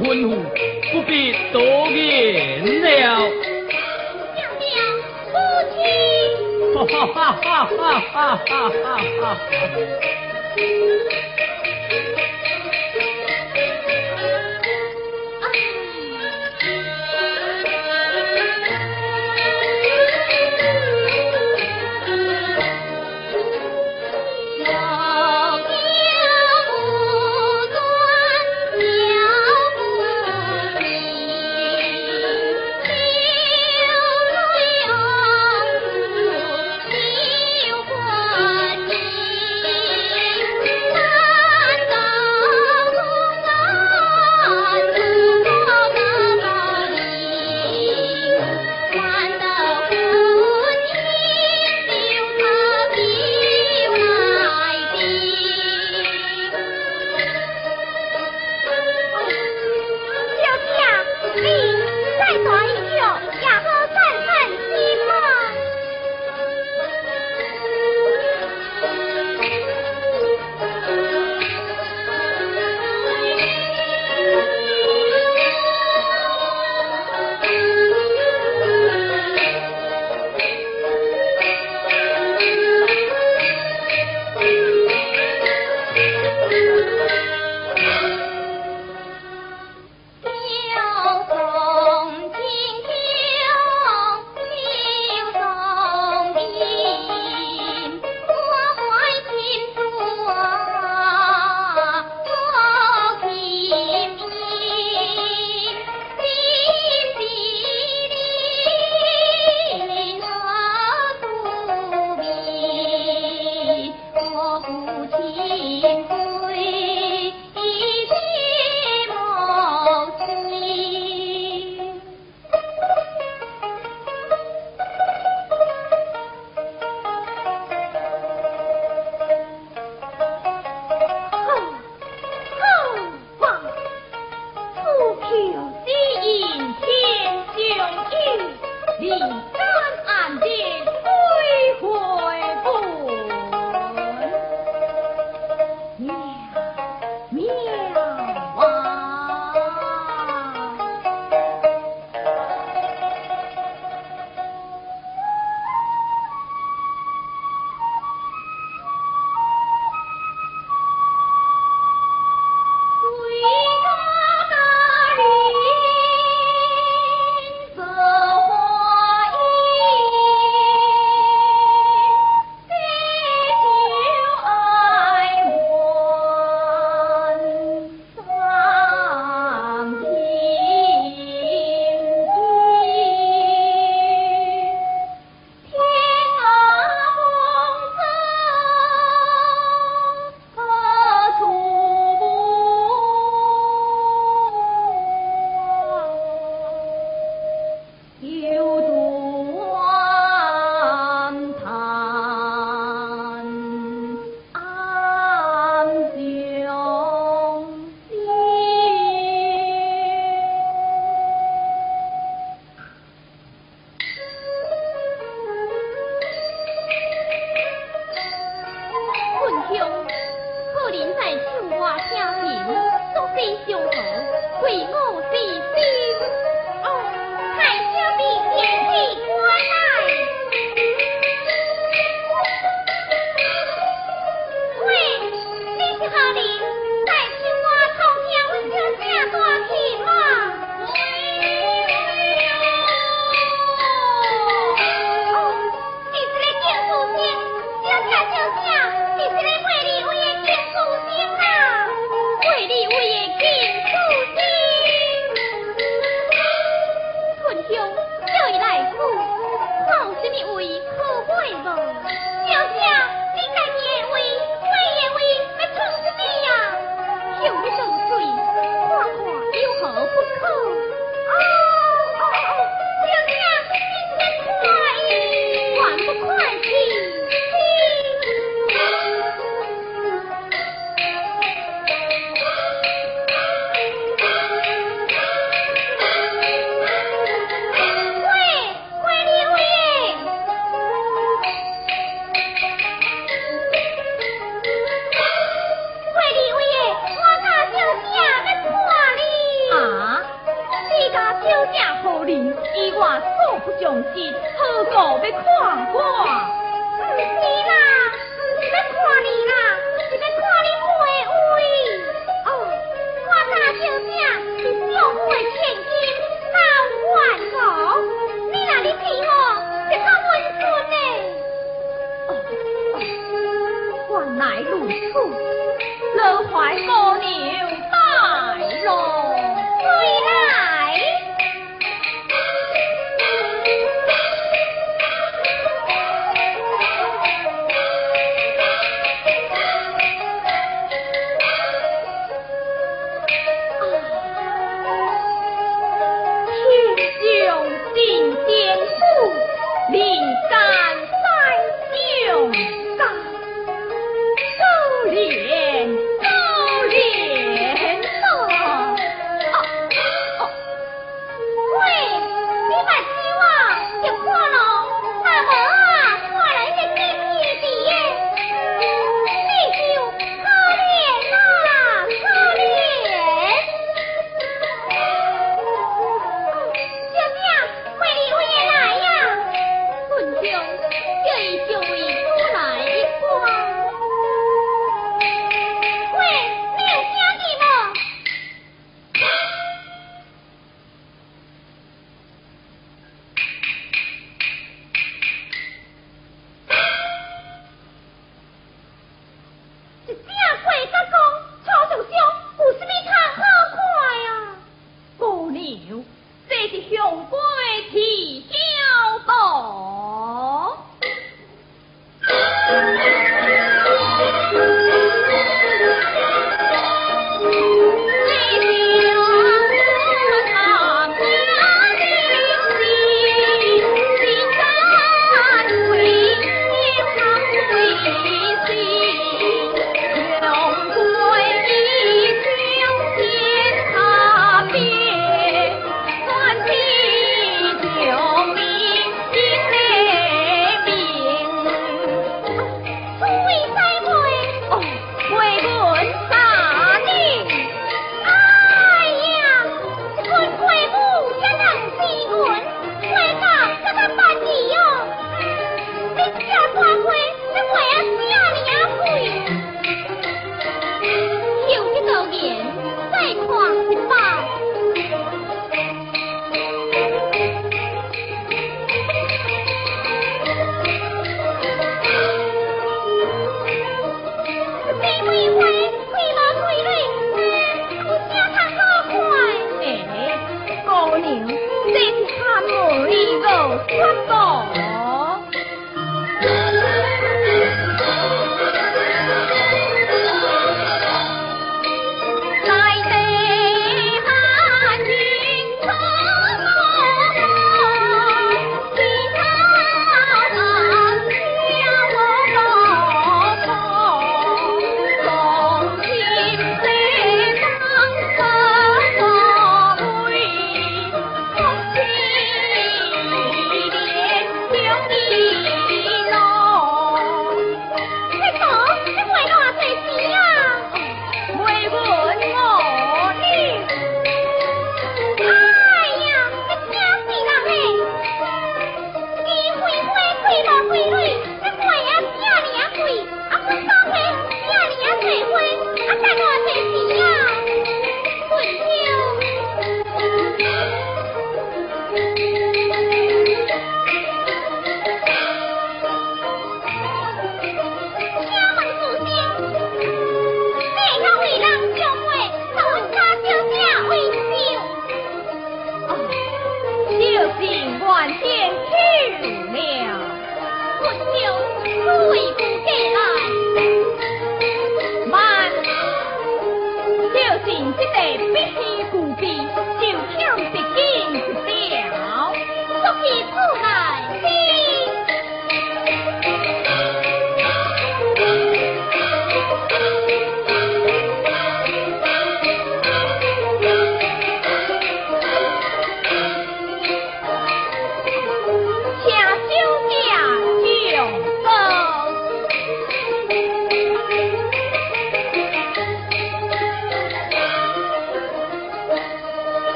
吩咐，不必多言了。娘娘，母亲。哈哈哈哈哈哈哈哈哈！连，高牛。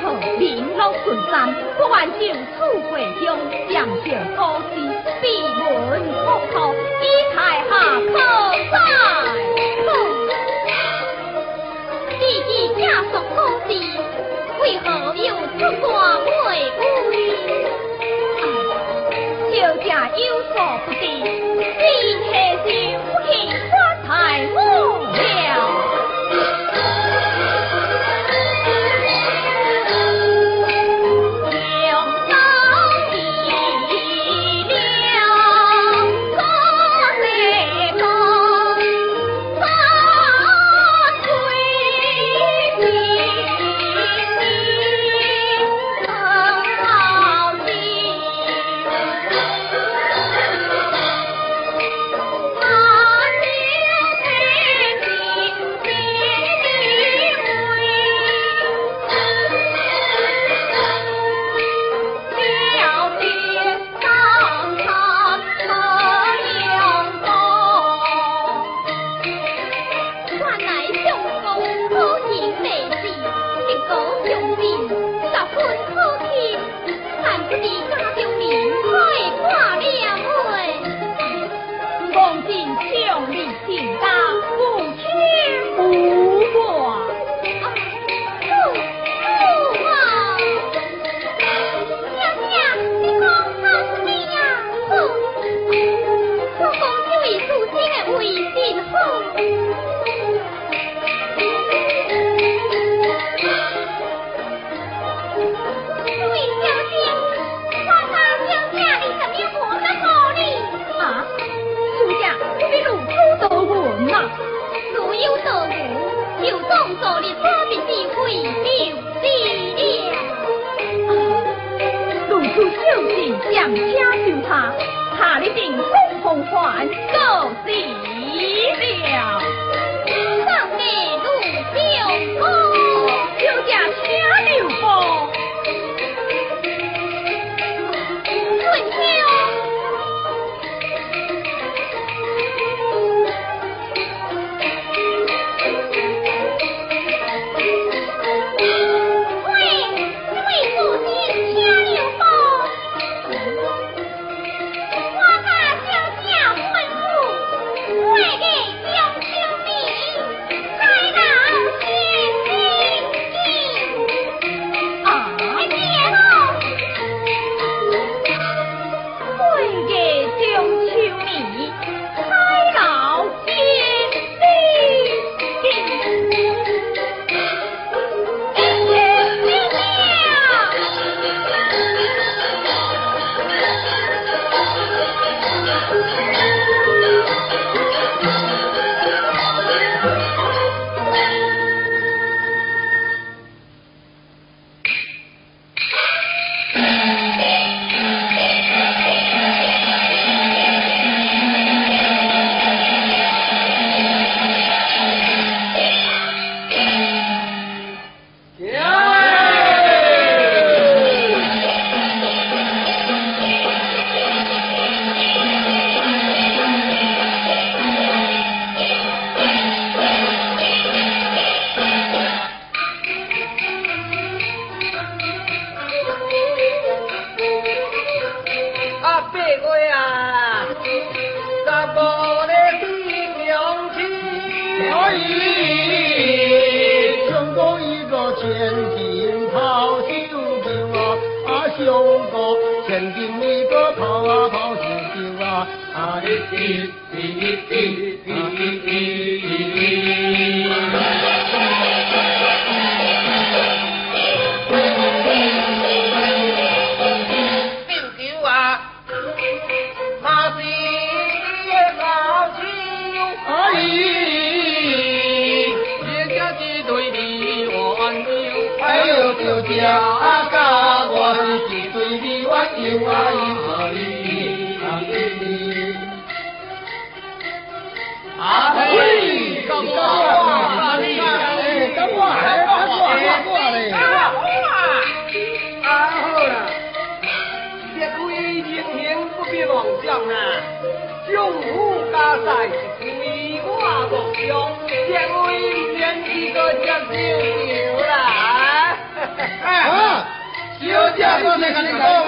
可名落孙山，不挽救楚国中，将就高枝，闭门不考，一太下可在。弟弟家属高枝，为何又出关回归？小姐有所不知，今天是不肯发财。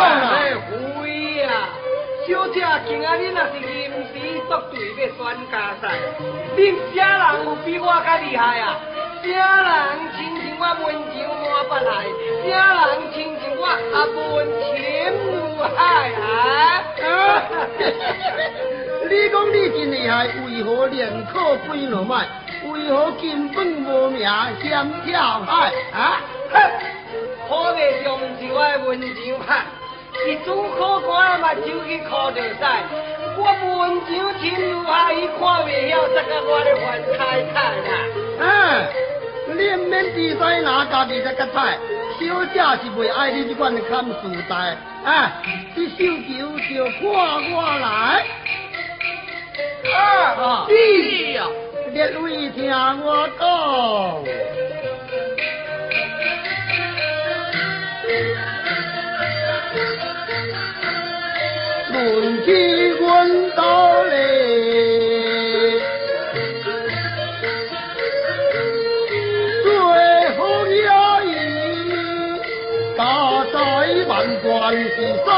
哎，啊！小姐，今仔日若是临时作对的选家赛，恁啥人有比我较厉害啊？啥人亲像我温柔我不来？啥人亲像我阿文情如海啊？你讲你真厉害，为何连考几落麦？为何根本无名嫌跳海啊？哼，可袂上是我的温柔。是煮考官嘛，就去靠着晒。我文上深如阿姨看不晓，才甲我咧烦太太啦。嗯，你毋免只使拿家己这个菜，小姐是为爱你这款看书在。啊，这小酒就看我来。啊，弟呀，列位听我讲。问起阮兜嘞，最好也伊大灾万贯是在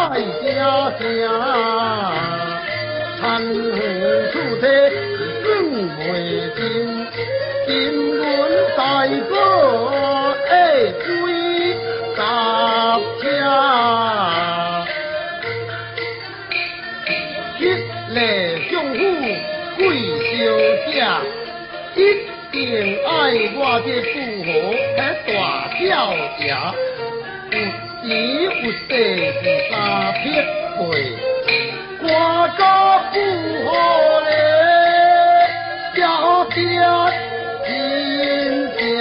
家乡，长河处体算袂尽，金轮大哥的十家。功夫贵小姐，一定爱我这富豪这大小姐，有钱有势是三匹配，我家富豪嘞，小姐真正。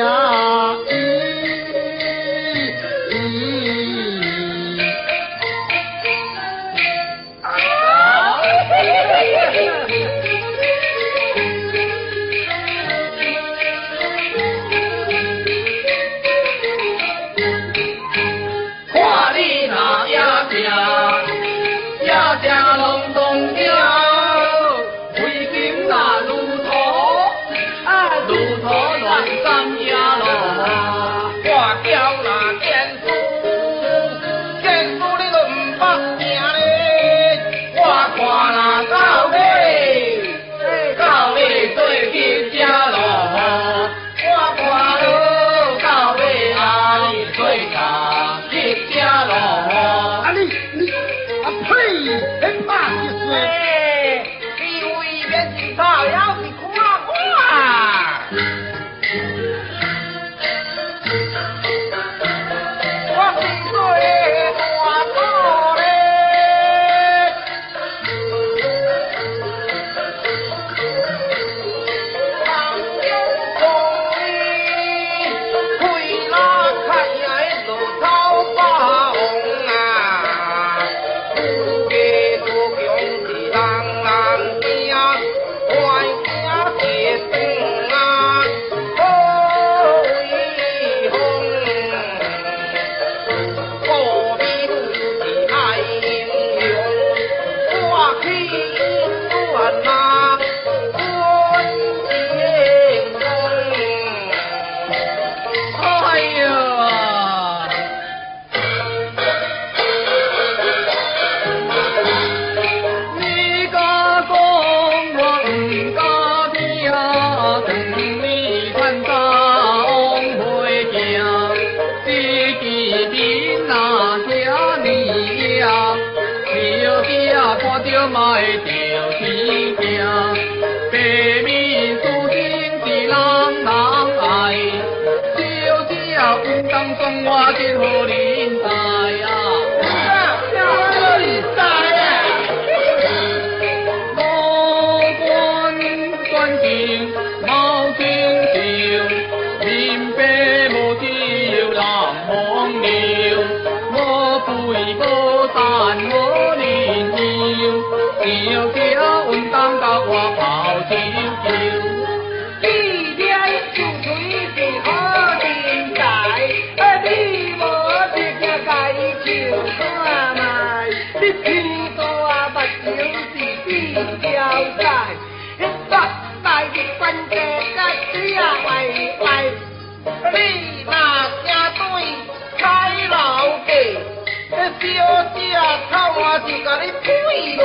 小姐啊，看我自己的腿，又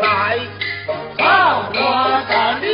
来看我的力。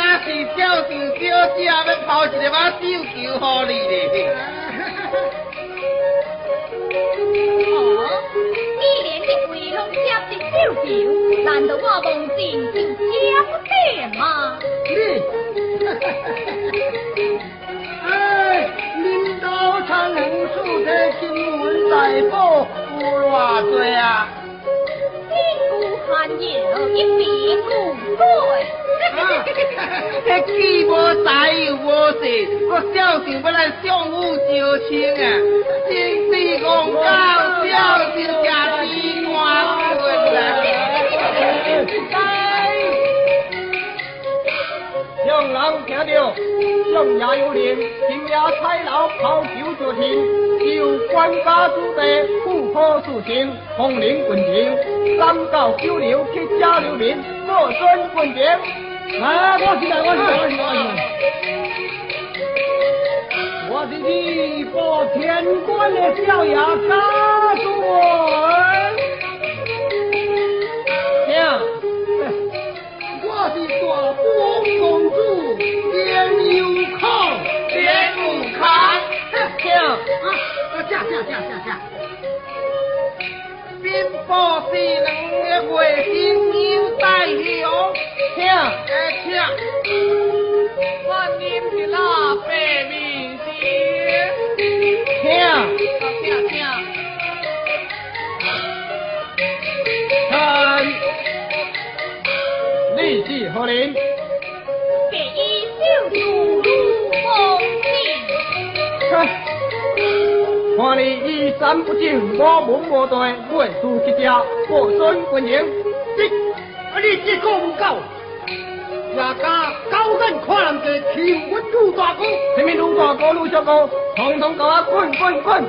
看你敢是孝顺小姐，要抛一个把绣球互你咧。哦，既然你为拢接的手球，难道我望见就接不得吗？你，哎，领导参两处的新闻大报有偌多啊？千古罕有，一笔古对。这气无财又无势，我孝顺要来相府招亲啊！真是憨狗，孝顺家己看棍啦！让人听到，上也有令，今夜采劳抛球作亲，由官家子弟富可事情，红领棍情，三教九流去交流民，过尊棍情。来，我进来，我进来，我进来，我进来。我是你保天官的小爷家主。听，我是大宝公主田有康，田有康听，啊，驾驾驾驾驾！兵部是两个月新有大雄，听，哎，请。我啉一拉白面线，听，听听。看，你是何人？给一秀主如风景。哼看你衣衫不整，无文无代，未输去家，过尊棍营。你，啊你这个唔够，也敢狗眼看人家欺负阮陆大哥。什么路大哥、路小哥，统统给我滚滚滚！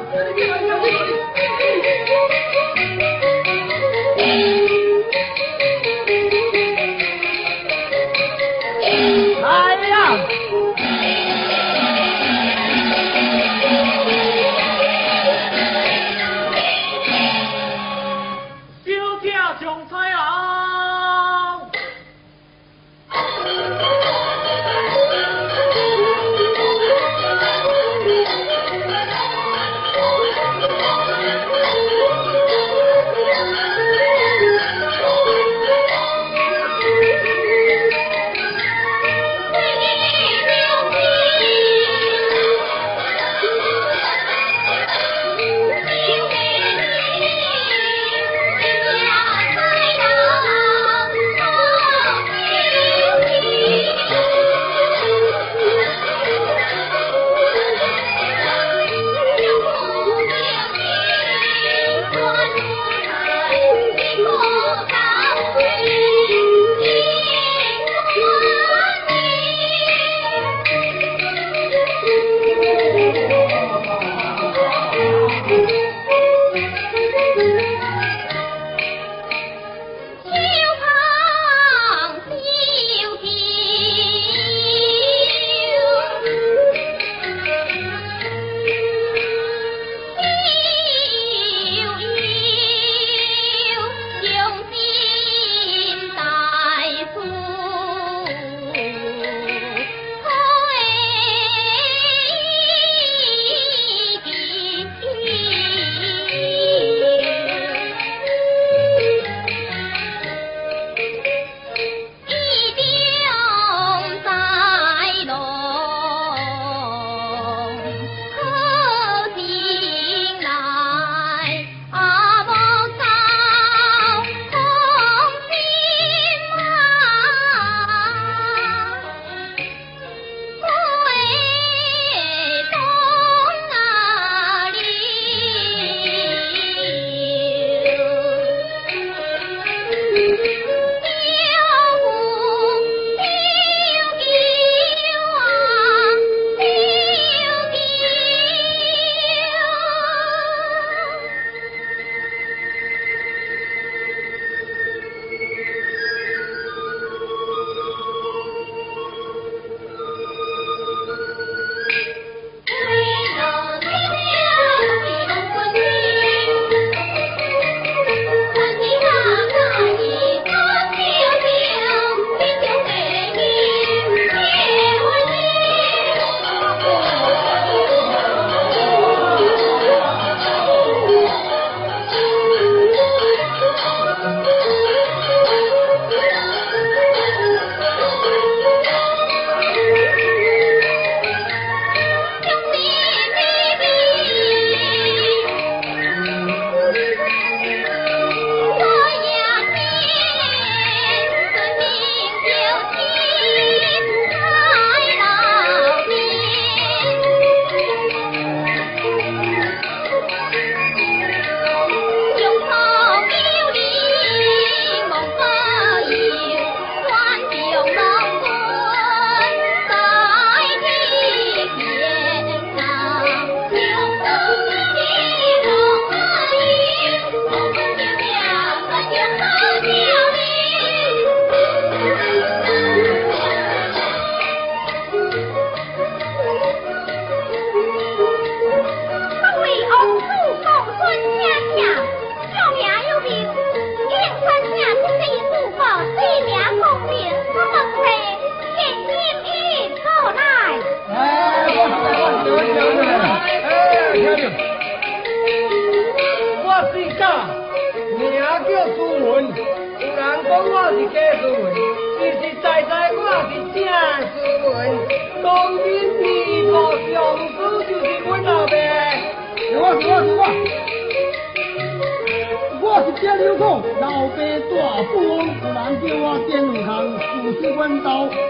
人叫我电有空，事实阮兜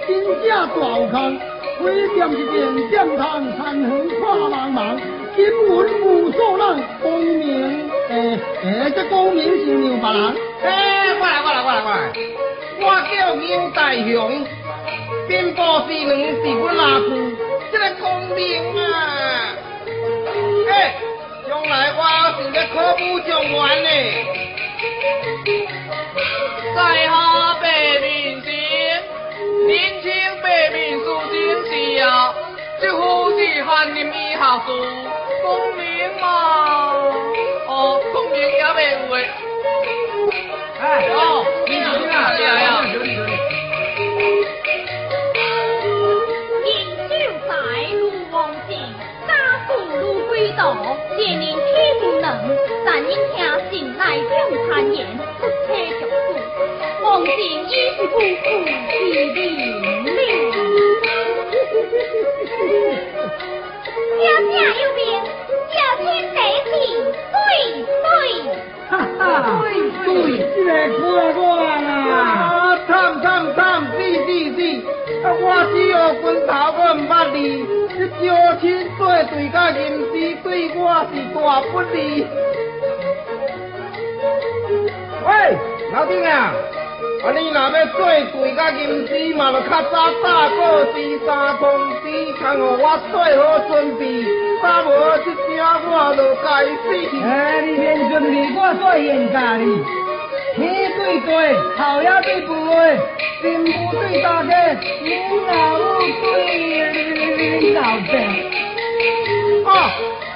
真正大有空，开店一店店堂残垣看茫茫，金文无数人，功名诶诶，这功名是让别人。哎，我来我来我来我来，我叫牛大雄，兵部司郎是阮阿舅，这个功名啊，哎，将来我是个科武状元呢。在下白面仙，年轻白面书真是啊，这夫子翰林以下书，功名嘛，哦，功名也未有诶。哎，哦，你小心啊！来呀！饮酒在路王前，家父路归道，年年体不能，但因听信来听谗言，不车着事，王前已是不负其名了。家家有病，小天得起，对对。哈哈，对对，这个看我啦。啊，惨惨惨，是是是，啊，我只学拳头，我唔捌字，这招亲做对甲吟诗，对我是大不利。喂，老丁啊，啊你若要做对甲吟诗嘛，就较早打过字三通知，通互我做好准备，打无这声我就该死。哎，你免准备，我做现家哩。天对地，头也对背，心不对大家，领导对领导病。哦，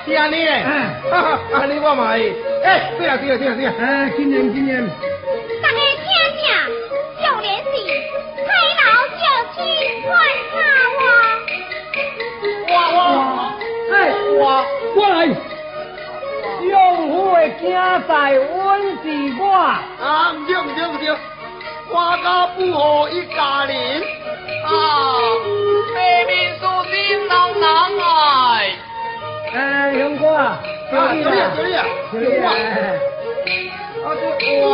是安尼诶，嗯哈哈，安尼我嘛会。诶，对啊对啊对啊对啊。哎，今年今年，大家听听，少年时，开老就去看看我。哇哇，哎，哇，我来。用户的竞赛，阮是我。啊，唔对唔对唔对，我家不好一家人。啊，白面书真人人爱。哎，勇哥，啊，小小丽啊，小丽啊，小丽哇，啊这哇哇，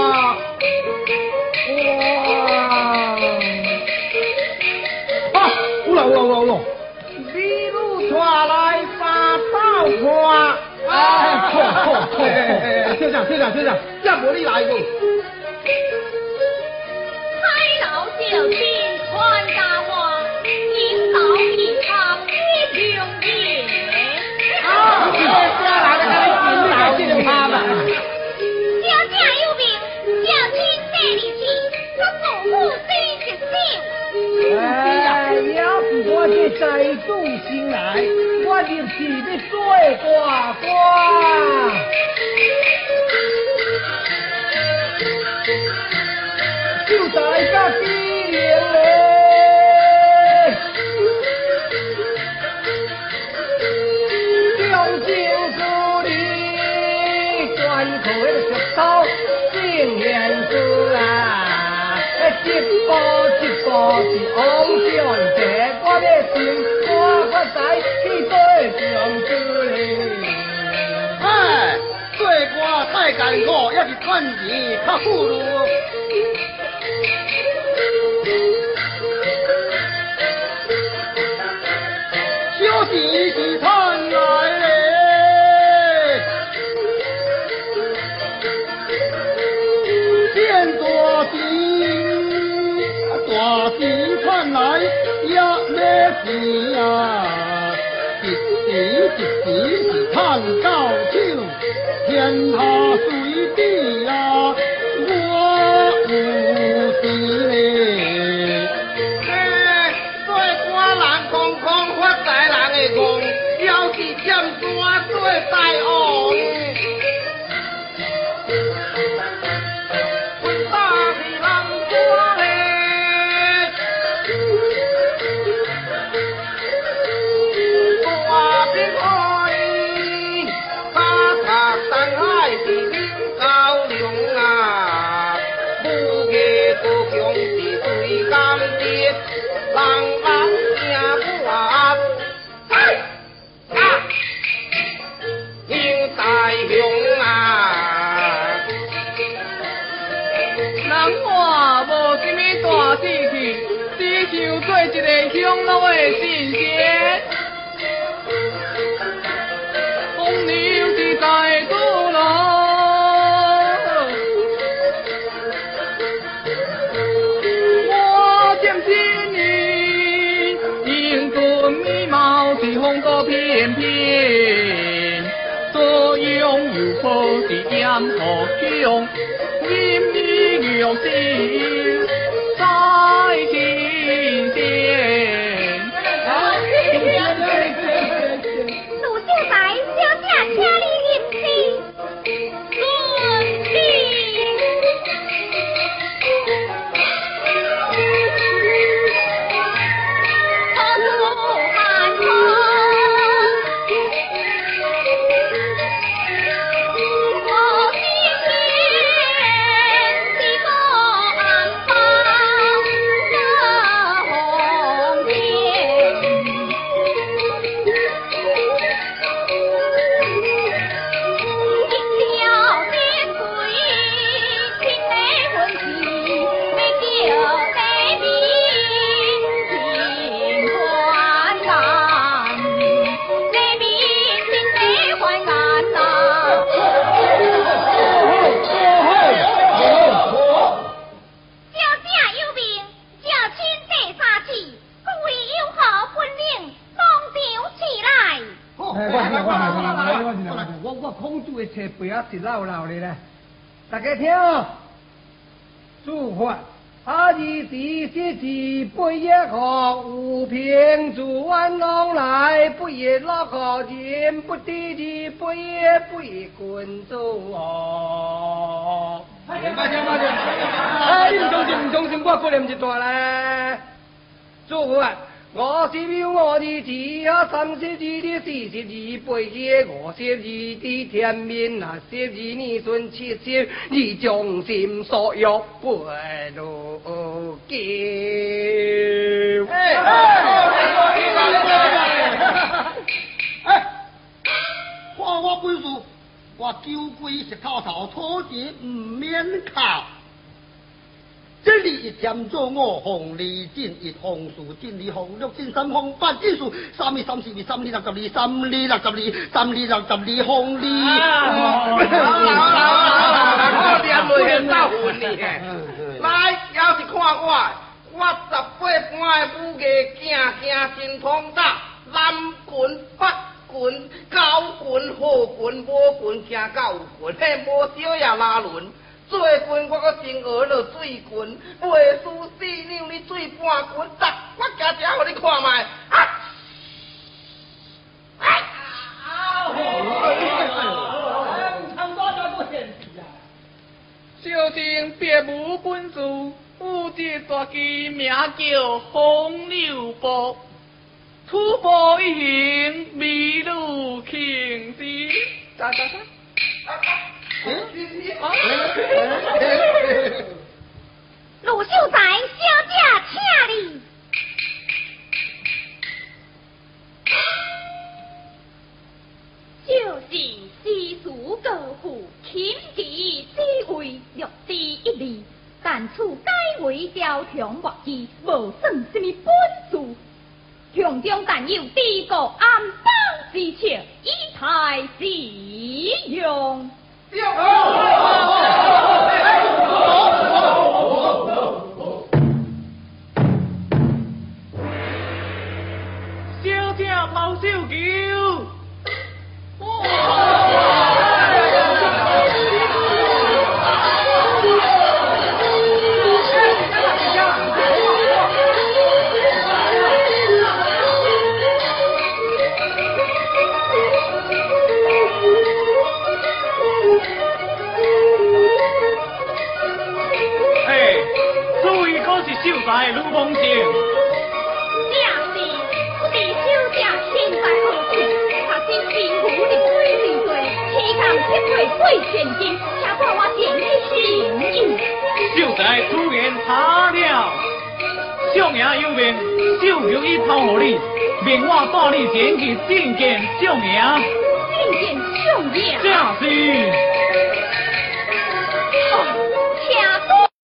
啊，有啦有啦有啦有啦，李路带来三道看。哎，错错错，队长队长队长，这无你来过。开老就去看大我，引导一场一场夜。啊，这家来的跟你引导进他嘛。小姐有病，小亲带你去，我祖母追着手。哎，要我这财主先来，我入去要做挂挂。就在个机灵嘞，中情之理，关口那个石头正言字啊，一步一步是往上走，我要心在去对上之嘞。哎，做歌太艰苦，也是赚钱较富裕。一时是赚到手，天塌随地啊，我无什么大志气，只想做一个乡老的神仙。风流是在赌路，我渐渐呢，英俊美貌是风度翩翩，左拥右抱是艳福相。语玉心在天孔子的册背啊是老老的咧，大家听哦。主法阿姨第四字不一学，无凭主安 long 来，不也老可人不低字不也不也滚走哦。哎，你唔相信唔相信，我过念一段咧。主法。我是表我的字啊，三十二的四十二八嘅，五十二的天面啊，十二年顺七十二将心所欲背路叫。哎哎哎！看我本事，我九龟石头头，土地唔免靠。这里一添做我红利进一红树进二红六进三红八进树三二三四二三二六十二三二六十二三二六十二红利。我连落去斗混你来，要是看我，我十八般的武艺，行行神通打，南拳北拳高拳好拳无拳行到有拳，嘿无少也拉轮。做拳我搁先学了水拳，袂输四两你水半拳，砸我家只互你看卖。啊！小生别无本事，有一大技名叫风流步，土步一行，麋鹿行之。咋咋咋？陆秀才，小姐请你。就是诗书歌赋，琴棋诗绘，略知一二。但此该为雕强莫记，无算什么本事。胸中但有帝国安邦之策，以待使用。小姐毛小球。为千金，下过我点的心意。就在主人了，相爷有名，就留一讨好你，命我带你前去觐见相爷。觐见相爷。